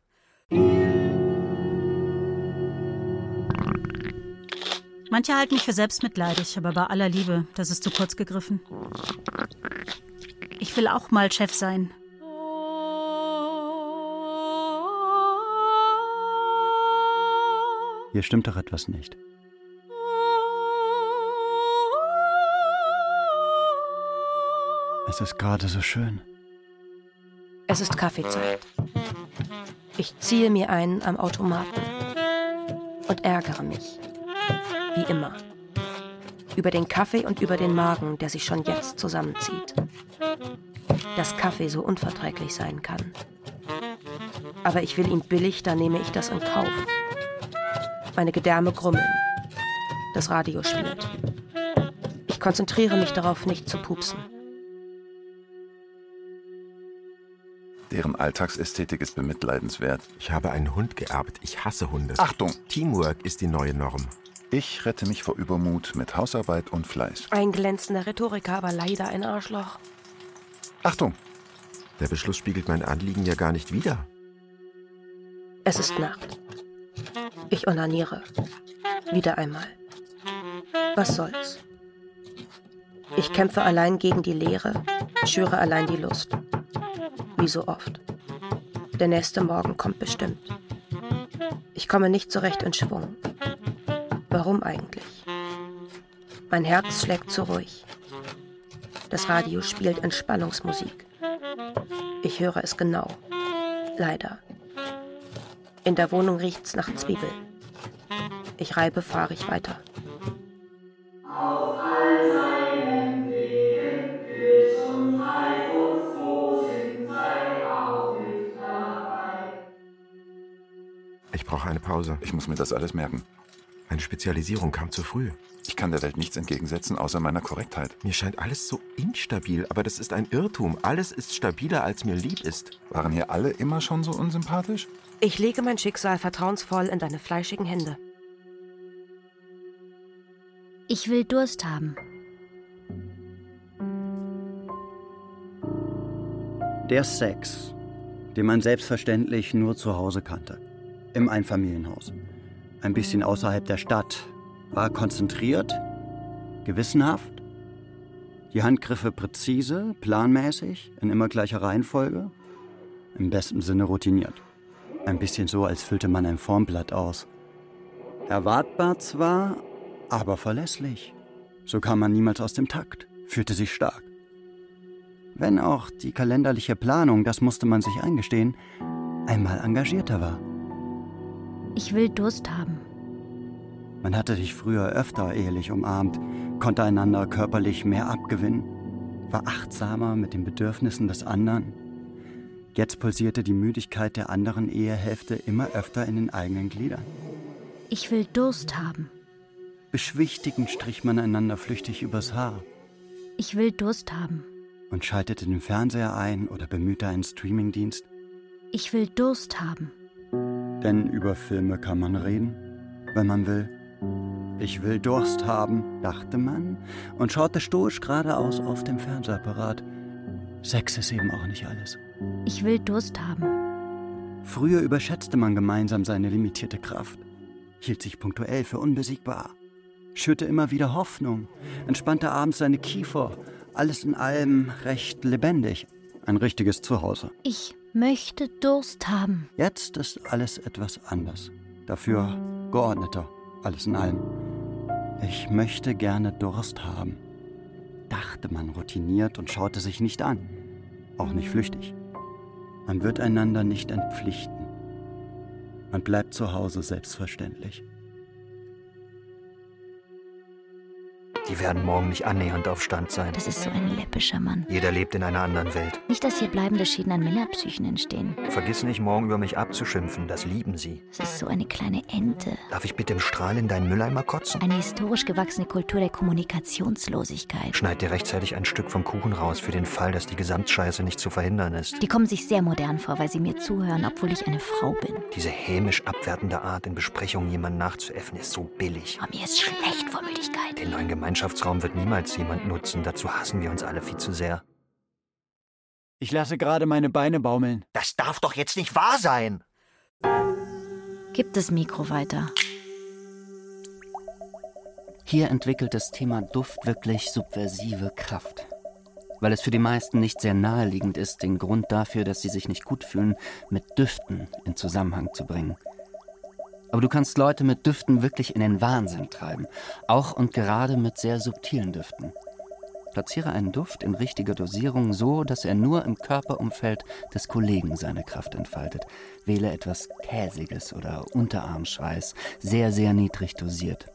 Manche halten mich für selbstmitleidig, aber bei aller Liebe, das ist zu kurz gegriffen. Ich will auch mal Chef sein. Hier stimmt doch etwas nicht. Es ist gerade so schön. Es ist Kaffeezeit. Ich ziehe mir einen am Automaten und ärgere mich. Wie immer. Über den Kaffee und über den Magen, der sich schon jetzt zusammenzieht. Dass Kaffee so unverträglich sein kann. Aber ich will ihn billig, da nehme ich das in Kauf. Meine Gedärme grummeln. Das Radio spielt. Ich konzentriere mich darauf, nicht zu pupsen. Deren Alltagsästhetik ist bemitleidenswert. Ich habe einen Hund geerbt. Ich hasse Hunde. Achtung! Teamwork ist die neue Norm. Ich rette mich vor Übermut mit Hausarbeit und Fleiß. Ein glänzender Rhetoriker, aber leider ein Arschloch. Achtung! Der Beschluss spiegelt mein Anliegen ja gar nicht wider. Es ist Nacht. Ich onaniere. Wieder einmal. Was soll's? Ich kämpfe allein gegen die Leere, schüre allein die Lust. Wie so oft. Der nächste Morgen kommt bestimmt. Ich komme nicht so recht in Schwung. Warum eigentlich? Mein Herz schlägt zu ruhig. Das Radio spielt Entspannungsmusik. Ich höre es genau. Leider. In der Wohnung riecht's nach Zwiebel. Ich reibe fahrig weiter. Brauche eine Pause. Ich muss mir das alles merken. Meine Spezialisierung kam zu früh. Ich kann der Welt nichts entgegensetzen, außer meiner Korrektheit. Mir scheint alles so instabil, aber das ist ein Irrtum. Alles ist stabiler, als mir lieb ist. Waren hier alle immer schon so unsympathisch? Ich lege mein Schicksal vertrauensvoll in deine fleischigen Hände. Ich will Durst haben. Der Sex, den man selbstverständlich nur zu Hause kannte. Im Einfamilienhaus. Ein bisschen außerhalb der Stadt. War konzentriert, gewissenhaft, die Handgriffe präzise, planmäßig, in immer gleicher Reihenfolge, im besten Sinne routiniert. Ein bisschen so, als füllte man ein Formblatt aus. Erwartbar zwar, aber verlässlich. So kam man niemals aus dem Takt, fühlte sich stark. Wenn auch die kalenderliche Planung, das musste man sich eingestehen, einmal engagierter war. Ich will Durst haben. Man hatte dich früher öfter ehelich umarmt, konnte einander körperlich mehr abgewinnen, war achtsamer mit den Bedürfnissen des anderen. Jetzt pulsierte die Müdigkeit der anderen Ehehälfte immer öfter in den eigenen Gliedern. Ich will Durst haben. Beschwichtigend strich man einander flüchtig übers Haar Ich will Durst haben. und schaltete den Fernseher ein oder bemühte einen Streamingdienst. Ich will Durst haben. Denn über Filme kann man reden, wenn man will. Ich will Durst haben, dachte man und schaute stoisch geradeaus auf dem Fernsehapparat. Sex ist eben auch nicht alles. Ich will Durst haben. Früher überschätzte man gemeinsam seine limitierte Kraft, hielt sich punktuell für unbesiegbar, schürte immer wieder Hoffnung, entspannte abends seine Kiefer, alles in allem recht lebendig. Ein richtiges Zuhause. Ich möchte Durst haben. Jetzt ist alles etwas anders. Dafür geordneter, alles in allem. Ich möchte gerne Durst haben, dachte man routiniert und schaute sich nicht an, auch nicht flüchtig. Man wird einander nicht entpflichten. Man bleibt zu Hause selbstverständlich. Die werden morgen nicht annähernd auf Stand sein. Das ist so ein läppischer Mann. Jeder lebt in einer anderen Welt. Nicht, dass hier bleibende Schäden an Männerpsychen entstehen. Vergiss nicht, morgen über mich abzuschimpfen. Das lieben sie. Das ist so eine kleine Ente. Darf ich bitte im Strahl in deinen Mülleimer kotzen? Eine historisch gewachsene Kultur der Kommunikationslosigkeit. Schneid dir rechtzeitig ein Stück vom Kuchen raus für den Fall, dass die Gesamtscheiße nicht zu verhindern ist. Die kommen sich sehr modern vor, weil sie mir zuhören, obwohl ich eine Frau bin. Diese hämisch abwertende Art, in Besprechungen jemanden nachzuäffen, ist so billig. Oh, mir ist schlecht vor Müdigkeit. Den neuen Gemeinschaftsraum wird niemals jemand nutzen. Dazu hassen wir uns alle viel zu sehr. Ich lasse gerade meine Beine baumeln. Das darf doch jetzt nicht wahr sein! Gib das Mikro weiter. Hier entwickelt das Thema Duft wirklich subversive Kraft. Weil es für die meisten nicht sehr naheliegend ist, den Grund dafür, dass sie sich nicht gut fühlen, mit Düften in Zusammenhang zu bringen. Aber du kannst Leute mit Düften wirklich in den Wahnsinn treiben. Auch und gerade mit sehr subtilen Düften. Platziere einen Duft in richtiger Dosierung so, dass er nur im Körperumfeld des Kollegen seine Kraft entfaltet. Wähle etwas Käsiges oder Unterarmschweiß, sehr, sehr niedrig dosiert.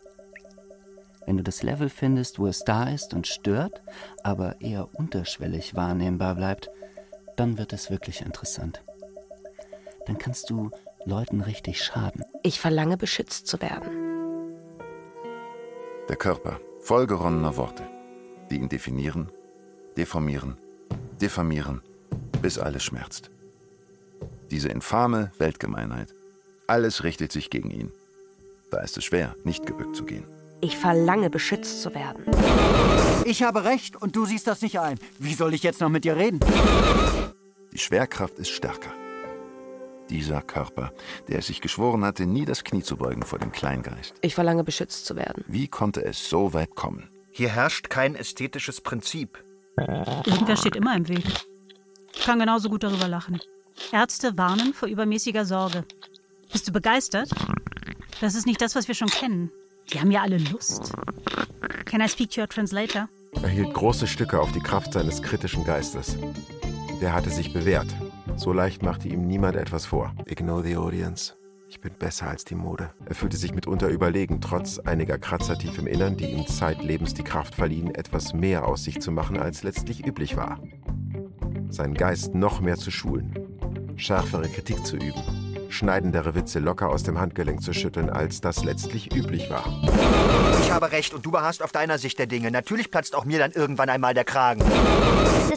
Wenn du das Level findest, wo es da ist und stört, aber eher unterschwellig wahrnehmbar bleibt, dann wird es wirklich interessant. Dann kannst du Leuten richtig schaden. Ich verlange, beschützt zu werden. Der Körper, vollgeronnener Worte, die ihn definieren, deformieren, diffamieren, bis alles schmerzt. Diese infame Weltgemeinheit, alles richtet sich gegen ihn. Da ist es schwer, nicht gebückt zu gehen. Ich verlange, beschützt zu werden. Ich habe recht und du siehst das nicht ein. Wie soll ich jetzt noch mit dir reden? Die Schwerkraft ist stärker. Dieser Körper, der es sich geschworen hatte, nie das Knie zu beugen vor dem Kleingeist. Ich verlange, beschützt zu werden. Wie konnte es so weit kommen? Hier herrscht kein ästhetisches Prinzip. Irgendwer steht immer im Weg. Ich kann genauso gut darüber lachen. Ärzte warnen vor übermäßiger Sorge. Bist du begeistert? Das ist nicht das, was wir schon kennen. Die haben ja alle Lust. Can I speak to your translator? Er hielt große Stücke auf die Kraft seines kritischen Geistes. Der hatte sich bewährt. So leicht machte ihm niemand etwas vor. Ignore the audience. Ich bin besser als die Mode. Er fühlte sich mitunter überlegen, trotz einiger Kratzer tief im Innern, die ihm zeitlebens die Kraft verliehen, etwas mehr aus sich zu machen, als letztlich üblich war. Seinen Geist noch mehr zu schulen, schärfere Kritik zu üben, schneidendere Witze locker aus dem Handgelenk zu schütteln, als das letztlich üblich war. Ich habe recht und du beharrst auf deiner Sicht der Dinge. Natürlich platzt auch mir dann irgendwann einmal der Kragen.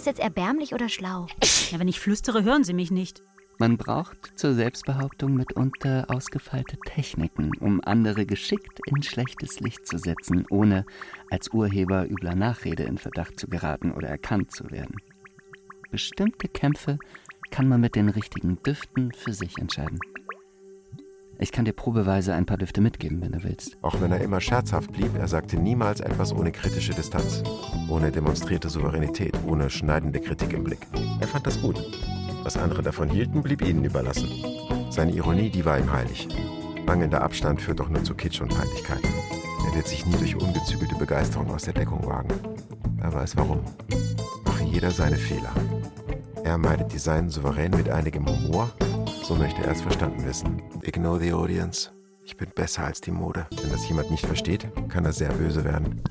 Ist das jetzt erbärmlich oder schlau? Ja, wenn ich flüstere, hören sie mich nicht. Man braucht zur Selbstbehauptung mitunter ausgefeilte Techniken, um andere geschickt in schlechtes Licht zu setzen, ohne als Urheber übler Nachrede in Verdacht zu geraten oder erkannt zu werden. Bestimmte Kämpfe kann man mit den richtigen Düften für sich entscheiden. Ich kann dir probeweise ein paar Düfte mitgeben, wenn du willst. Auch wenn er immer scherzhaft blieb, er sagte niemals etwas ohne kritische Distanz, ohne demonstrierte Souveränität, ohne schneidende Kritik im Blick. Er fand das gut. Was andere davon hielten, blieb ihnen überlassen. Seine Ironie, die war ihm heilig. Mangelnder Abstand führt doch nur zu Kitsch und Peinlichkeit. Er wird sich nie durch ungezügelte Begeisterung aus der Deckung wagen. Er weiß warum. Mache jeder seine Fehler. Er meidet die Seinen souverän mit einigem Humor, So möchte er es verstanden wissen. Ignore the audience. Ich bin besser als die Mode. Wenn das jemand nicht versteht, kann er sehr böse werden.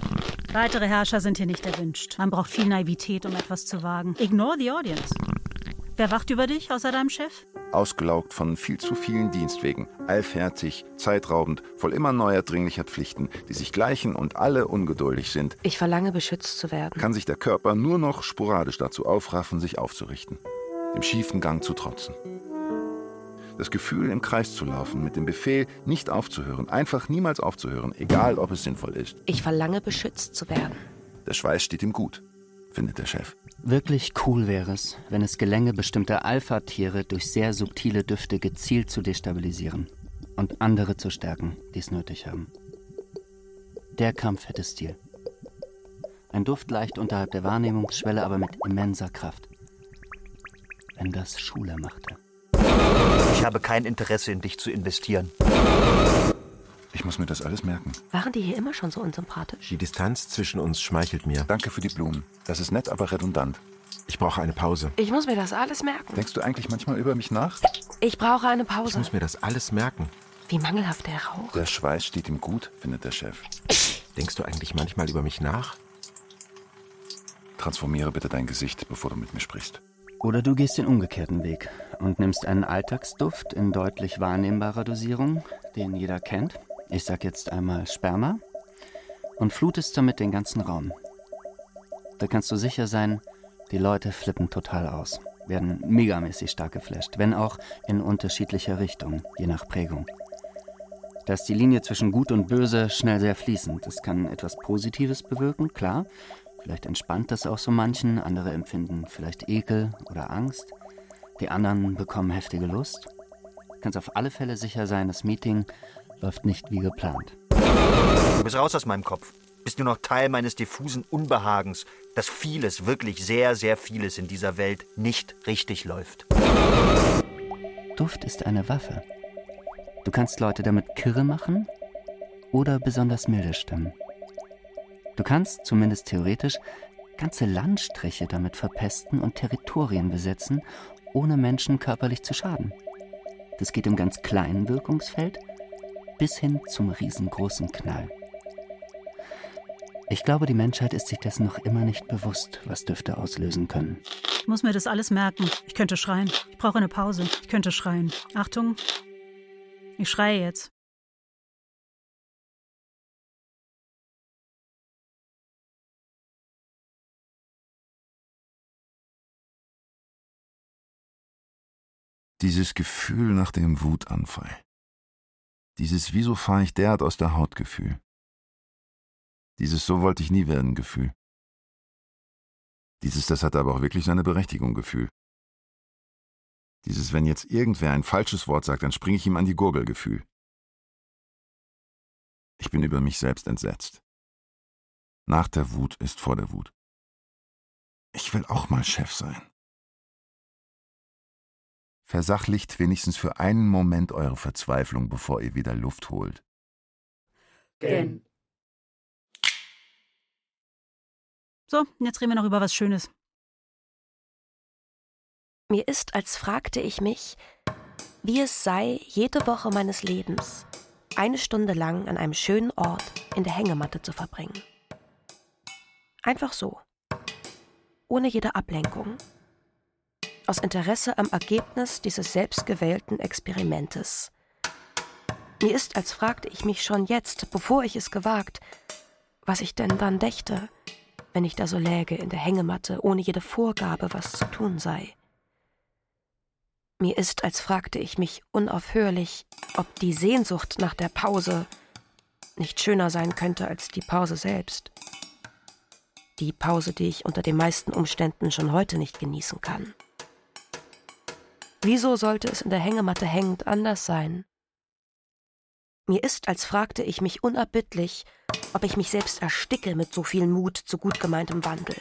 Weitere Herrscher sind hier nicht erwünscht. Man braucht viel Naivität, um etwas zu wagen. Ignore the audience. Wer wacht über dich außer deinem Chef? Ausgelaugt von viel zu vielen Dienstwegen, allfertig, zeitraubend, voll immer neuer dringlicher Pflichten, die sich gleichen und alle ungeduldig sind, Ich verlange, beschützt zu werden. kann sich der Körper nur noch sporadisch dazu aufraffen, sich aufzurichten, dem schiefen Gang zu trotzen. Das Gefühl, im Kreis zu laufen, mit dem Befehl, nicht aufzuhören, einfach niemals aufzuhören, egal ob es sinnvoll ist. Ich verlange, beschützt zu werden. Der Schweiß steht ihm gut, findet der Chef. Wirklich cool wäre es, wenn es gelänge, bestimmte Alpha-Tiere durch sehr subtile Düfte gezielt zu destabilisieren und andere zu stärken, die es nötig haben. Der Kampf hätte Stil. Ein Duft leicht unterhalb der Wahrnehmungsschwelle, aber mit immenser Kraft. Wenn das Schule machte. Ich habe kein Interesse in dich zu investieren. Ich muss mir das alles merken. Waren die hier immer schon so unsympathisch? Die Distanz zwischen uns schmeichelt mir. Danke für die Blumen. Das ist nett, aber redundant. Ich brauche eine Pause. Ich muss mir das alles merken. Denkst du eigentlich manchmal über mich nach? Ich brauche eine Ich Pause. muss mir das alles merken. Wie mangelhaft der Rauch. Der Schweiß steht ihm gut, findet der Chef. Denkst du eigentlich manchmal über mich nach? Transformiere bitte dein Gesicht, bevor du mit mir sprichst. Oder du gehst den umgekehrten Weg und nimmst einen Alltagsduft in deutlich wahrnehmbarer Dosierung, den jeder kennt. Ich sag jetzt einmal Sperma. Und flutest damit den ganzen Raum. Da kannst du sicher sein, die Leute flippen total aus, werden megamäßig stark geflasht, wenn auch in unterschiedlicher Richtung, je nach Prägung. Da ist die Linie zwischen Gut und Böse schnell sehr fließend. Das kann etwas Positives bewirken, klar. Vielleicht entspannt das auch so manchen, andere empfinden vielleicht Ekel oder Angst. Die anderen bekommen heftige Lust. Kannst auf alle Fälle sicher sein, das Meeting läuft nicht wie geplant. Du bist raus aus meinem Kopf. Bist nur noch Teil meines diffusen Unbehagens, dass vieles, wirklich sehr, sehr vieles in dieser Welt nicht richtig läuft. Duft ist eine Waffe. Du kannst Leute damit kirre machen oder besonders milde stimmen. Du kannst, zumindest theoretisch, ganze Landstriche damit verpesten und Territorien besetzen, ohne Menschen körperlich zu schaden. Das geht im ganz kleinen Wirkungsfeld bis hin zum riesengroßen Knall. Ich glaube, die Menschheit ist sich dessen noch immer nicht bewusst, was Düfte auslösen können. Ich muss mir das alles merken. Ich könnte schreien. Ich brauche eine Pause. Ich könnte schreien. Achtung. Ich schreie jetzt. Dieses Gefühl nach dem Wutanfall. Dieses Wieso fahre ich derart aus der Haut Gefühl. Dieses So wollte ich nie werden Gefühl. Dieses Das hat aber auch wirklich seine Berechtigung Gefühl. Dieses Wenn jetzt irgendwer ein falsches Wort sagt, dann springe ich ihm an die Gurgel Gefühl. Ich bin über mich selbst entsetzt. Nach der Wut ist vor der Wut. Ich will auch mal Chef sein. Versachlicht wenigstens für einen Moment eure Verzweiflung, bevor ihr wieder Luft holt. Gen. So, jetzt reden wir noch über was Schönes. Mir ist, als fragte ich mich, wie es sei, jede Woche meines Lebens eine Stunde lang an einem schönen Ort in der Hängematte zu verbringen. Einfach so. Ohne jede Ablenkung. Aus Interesse am Ergebnis dieses selbstgewählten Experimentes. Mir ist, als fragte ich mich schon jetzt, bevor ich es gewagt, was ich denn dann dächte, wenn ich da so läge in der Hängematte, ohne jede Vorgabe, was zu tun sei. Mir ist, als fragte ich mich unaufhörlich, ob die Sehnsucht nach der Pause nicht schöner sein könnte als die Pause selbst. Die Pause, die ich unter den meisten Umständen schon heute nicht genießen kann. Wieso sollte es in der Hängematte hängend anders sein? Mir ist, als fragte ich mich unerbittlich, ob ich mich selbst ersticke mit so viel Mut zu gut gemeintem Wandel.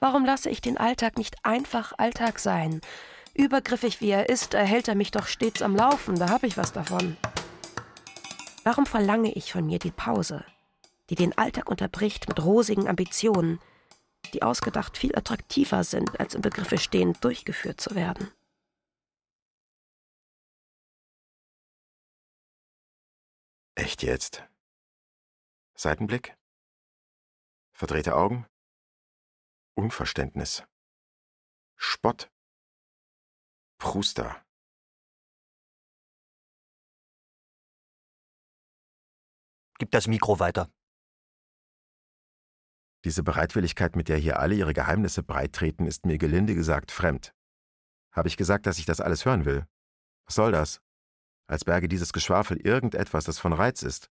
Warum lasse ich den Alltag nicht einfach Alltag sein? Übergriffig wie er ist, erhält er mich doch stets am Laufen, da habe ich was davon. Warum verlange ich von mir die Pause, die den Alltag unterbricht mit rosigen Ambitionen, die ausgedacht viel attraktiver sind, als im Begriffe stehen, durchgeführt zu werden. Echt jetzt? Seitenblick? Verdrehte Augen? Unverständnis. Spott. Pruster. Gib das Mikro weiter. Diese Bereitwilligkeit, mit der hier alle ihre Geheimnisse breittreten, ist mir gelinde gesagt fremd. Habe ich gesagt, dass ich das alles hören will? Was soll das? Als berge dieses Geschwafel irgendetwas, das von Reiz ist.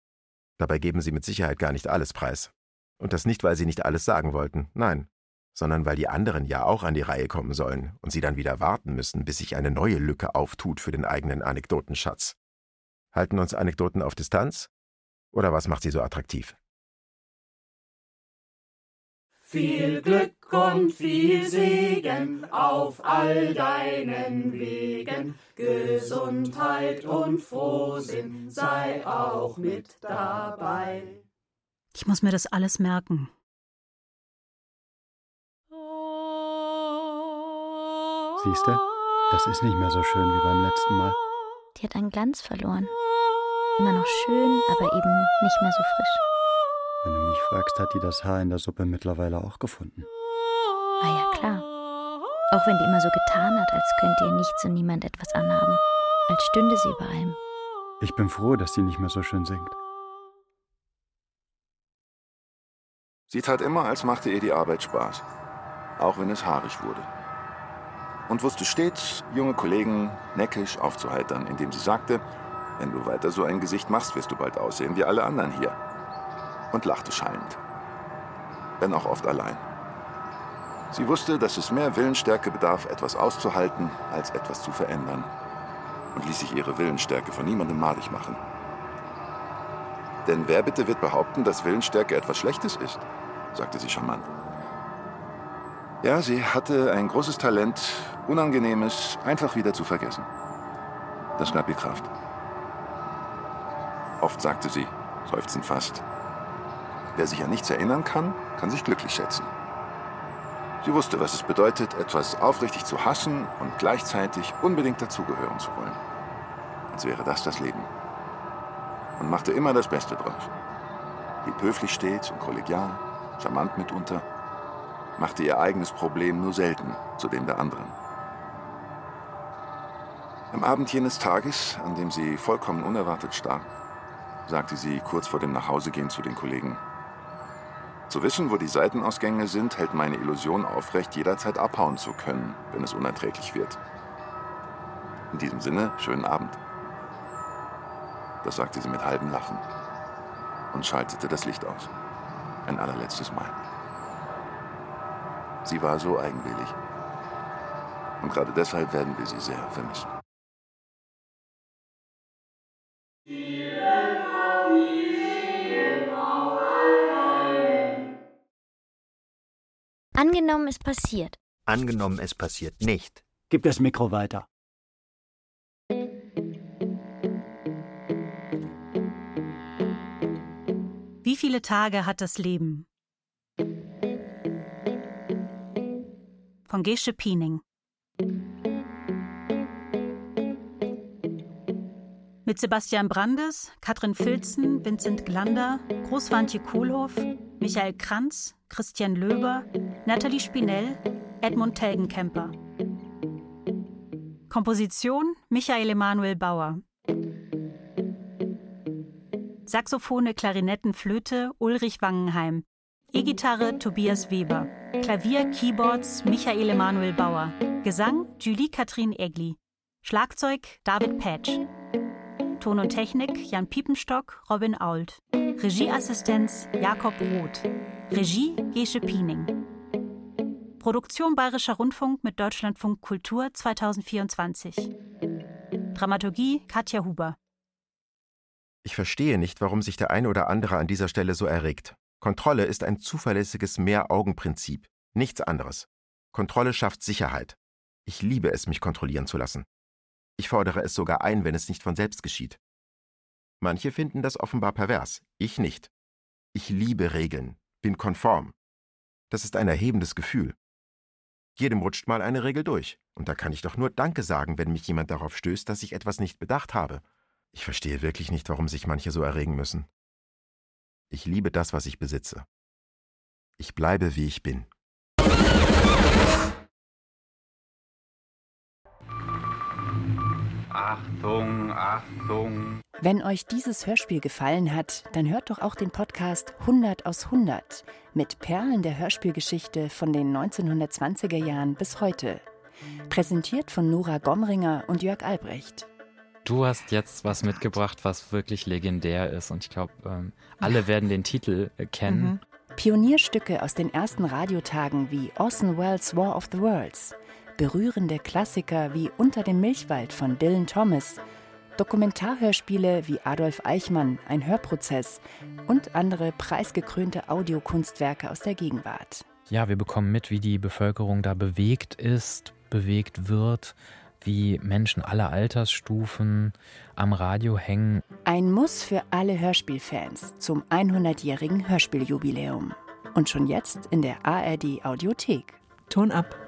Dabei geben sie mit Sicherheit gar nicht alles preis. Und das nicht, weil sie nicht alles sagen wollten, nein, sondern weil die anderen ja auch an die Reihe kommen sollen und sie dann wieder warten müssen, bis sich eine neue Lücke auftut für den eigenen Anekdotenschatz. Halten uns Anekdoten auf Distanz? Oder was macht sie so attraktiv? Viel Glück und viel Segen auf all deinen Wegen, Gesundheit und Frohsinn sei auch mit dabei. Ich muss mir das alles merken. Siehst du? Das ist nicht mehr so schön wie beim letzten Mal. Die hat einen Glanz verloren. Immer noch schön, aber eben nicht mehr so frisch. Wenn du mich fragst, hat die das Haar in der Suppe mittlerweile auch gefunden. War ja klar. Auch wenn die immer so getan hat, als könnte ihr nichts und niemand etwas anhaben. Als stünde sie über allem. Ich bin froh, dass sie nicht mehr so schön singt. Sie tat immer, als machte ihr die Arbeit Spaß. Auch wenn es haarig wurde. Und wusste stets, junge Kollegen neckisch aufzuheitern, indem sie sagte, wenn du weiter so ein Gesicht machst, wirst du bald aussehen wie alle anderen hier und lachte schallend. Wenn auch oft allein. Sie wusste, dass es mehr Willensstärke bedarf, etwas auszuhalten, als etwas zu verändern. Und ließ sich ihre Willensstärke von niemandem malig machen. Denn wer bitte wird behaupten, dass Willensstärke etwas Schlechtes ist? sagte sie charmant. Ja, sie hatte ein großes Talent, Unangenehmes einfach wieder zu vergessen. Das gab ihr Kraft. Oft sagte sie, seufzend fast, Wer sich an nichts erinnern kann, kann sich glücklich schätzen. Sie wusste, was es bedeutet, etwas aufrichtig zu hassen und gleichzeitig unbedingt dazugehören zu wollen. Als wäre das das Leben. Und machte immer das Beste draus. Blieb höflich stets und kollegial, charmant mitunter, machte ihr eigenes Problem nur selten zu dem der anderen. Am Abend jenes Tages, an dem sie vollkommen unerwartet starb, sagte sie kurz vor dem Nachhausegehen zu den Kollegen, zu wissen, wo die Seitenausgänge sind, hält meine Illusion aufrecht, jederzeit abhauen zu können, wenn es unerträglich wird. In diesem Sinne, schönen Abend. Das sagte sie mit halbem Lachen und schaltete das Licht aus. Ein allerletztes Mal. Sie war so eigenwillig. Und gerade deshalb werden wir sie sehr vermissen. Angenommen, es passiert. Angenommen, es passiert nicht. Gib das Mikro weiter. Wie viele Tage hat das Leben? Von Gesche Piening. Mit Sebastian Brandes, Katrin Filzen, Vincent Glander, Großwantje Kohlhoff, Michael Kranz, Christian Löber, Nathalie Spinell, Edmund Telgenkemper. Komposition Michael Emanuel Bauer. Saxophone, Klarinetten, Flöte Ulrich Wangenheim. E-Gitarre Tobias Weber. Klavier, Keyboards Michael Emanuel Bauer. Gesang Julie Katrin Egli. Schlagzeug David Patch. Ton und Technik Jan Piepenstock, Robin Ault. Regieassistenz Jakob Roth. Regie Gesche Piening. Produktion Bayerischer Rundfunk mit Deutschlandfunk Kultur 2024. Dramaturgie Katja Huber. Ich verstehe nicht, warum sich der eine oder andere an dieser Stelle so erregt. Kontrolle ist ein zuverlässiges Mehr-Augen-Prinzip. Nichts anderes. Kontrolle schafft Sicherheit. Ich liebe es, mich kontrollieren zu lassen. Ich fordere es sogar ein, wenn es nicht von selbst geschieht. Manche finden das offenbar pervers, ich nicht. Ich liebe Regeln, bin konform. Das ist ein erhebendes Gefühl. Jedem rutscht mal eine Regel durch, und da kann ich doch nur Danke sagen, wenn mich jemand darauf stößt, dass ich etwas nicht bedacht habe. Ich verstehe wirklich nicht, warum sich manche so erregen müssen. Ich liebe das, was ich besitze. Ich bleibe, wie ich bin. Achtung, Achtung. Wenn euch dieses Hörspiel gefallen hat, dann hört doch auch den Podcast 100 aus 100 mit Perlen der Hörspielgeschichte von den 1920er Jahren bis heute. Präsentiert von Nora Gomringer und Jörg Albrecht. Du hast jetzt was mitgebracht, was wirklich legendär ist und ich glaube, ähm, alle werden den Titel äh, kennen. Mhm. Pionierstücke aus den ersten Radiotagen wie Orson Welles' War of the Worlds, berührende Klassiker wie Unter dem Milchwald von Dylan Thomas, Dokumentarhörspiele wie Adolf Eichmann, ein Hörprozess und andere preisgekrönte Audiokunstwerke aus der Gegenwart. Ja, wir bekommen mit, wie die Bevölkerung da bewegt ist, bewegt wird, wie Menschen aller Altersstufen am Radio hängen. Ein Muss für alle Hörspielfans zum 100-jährigen Hörspieljubiläum. Und schon jetzt in der ARD Audiothek. Ton ab.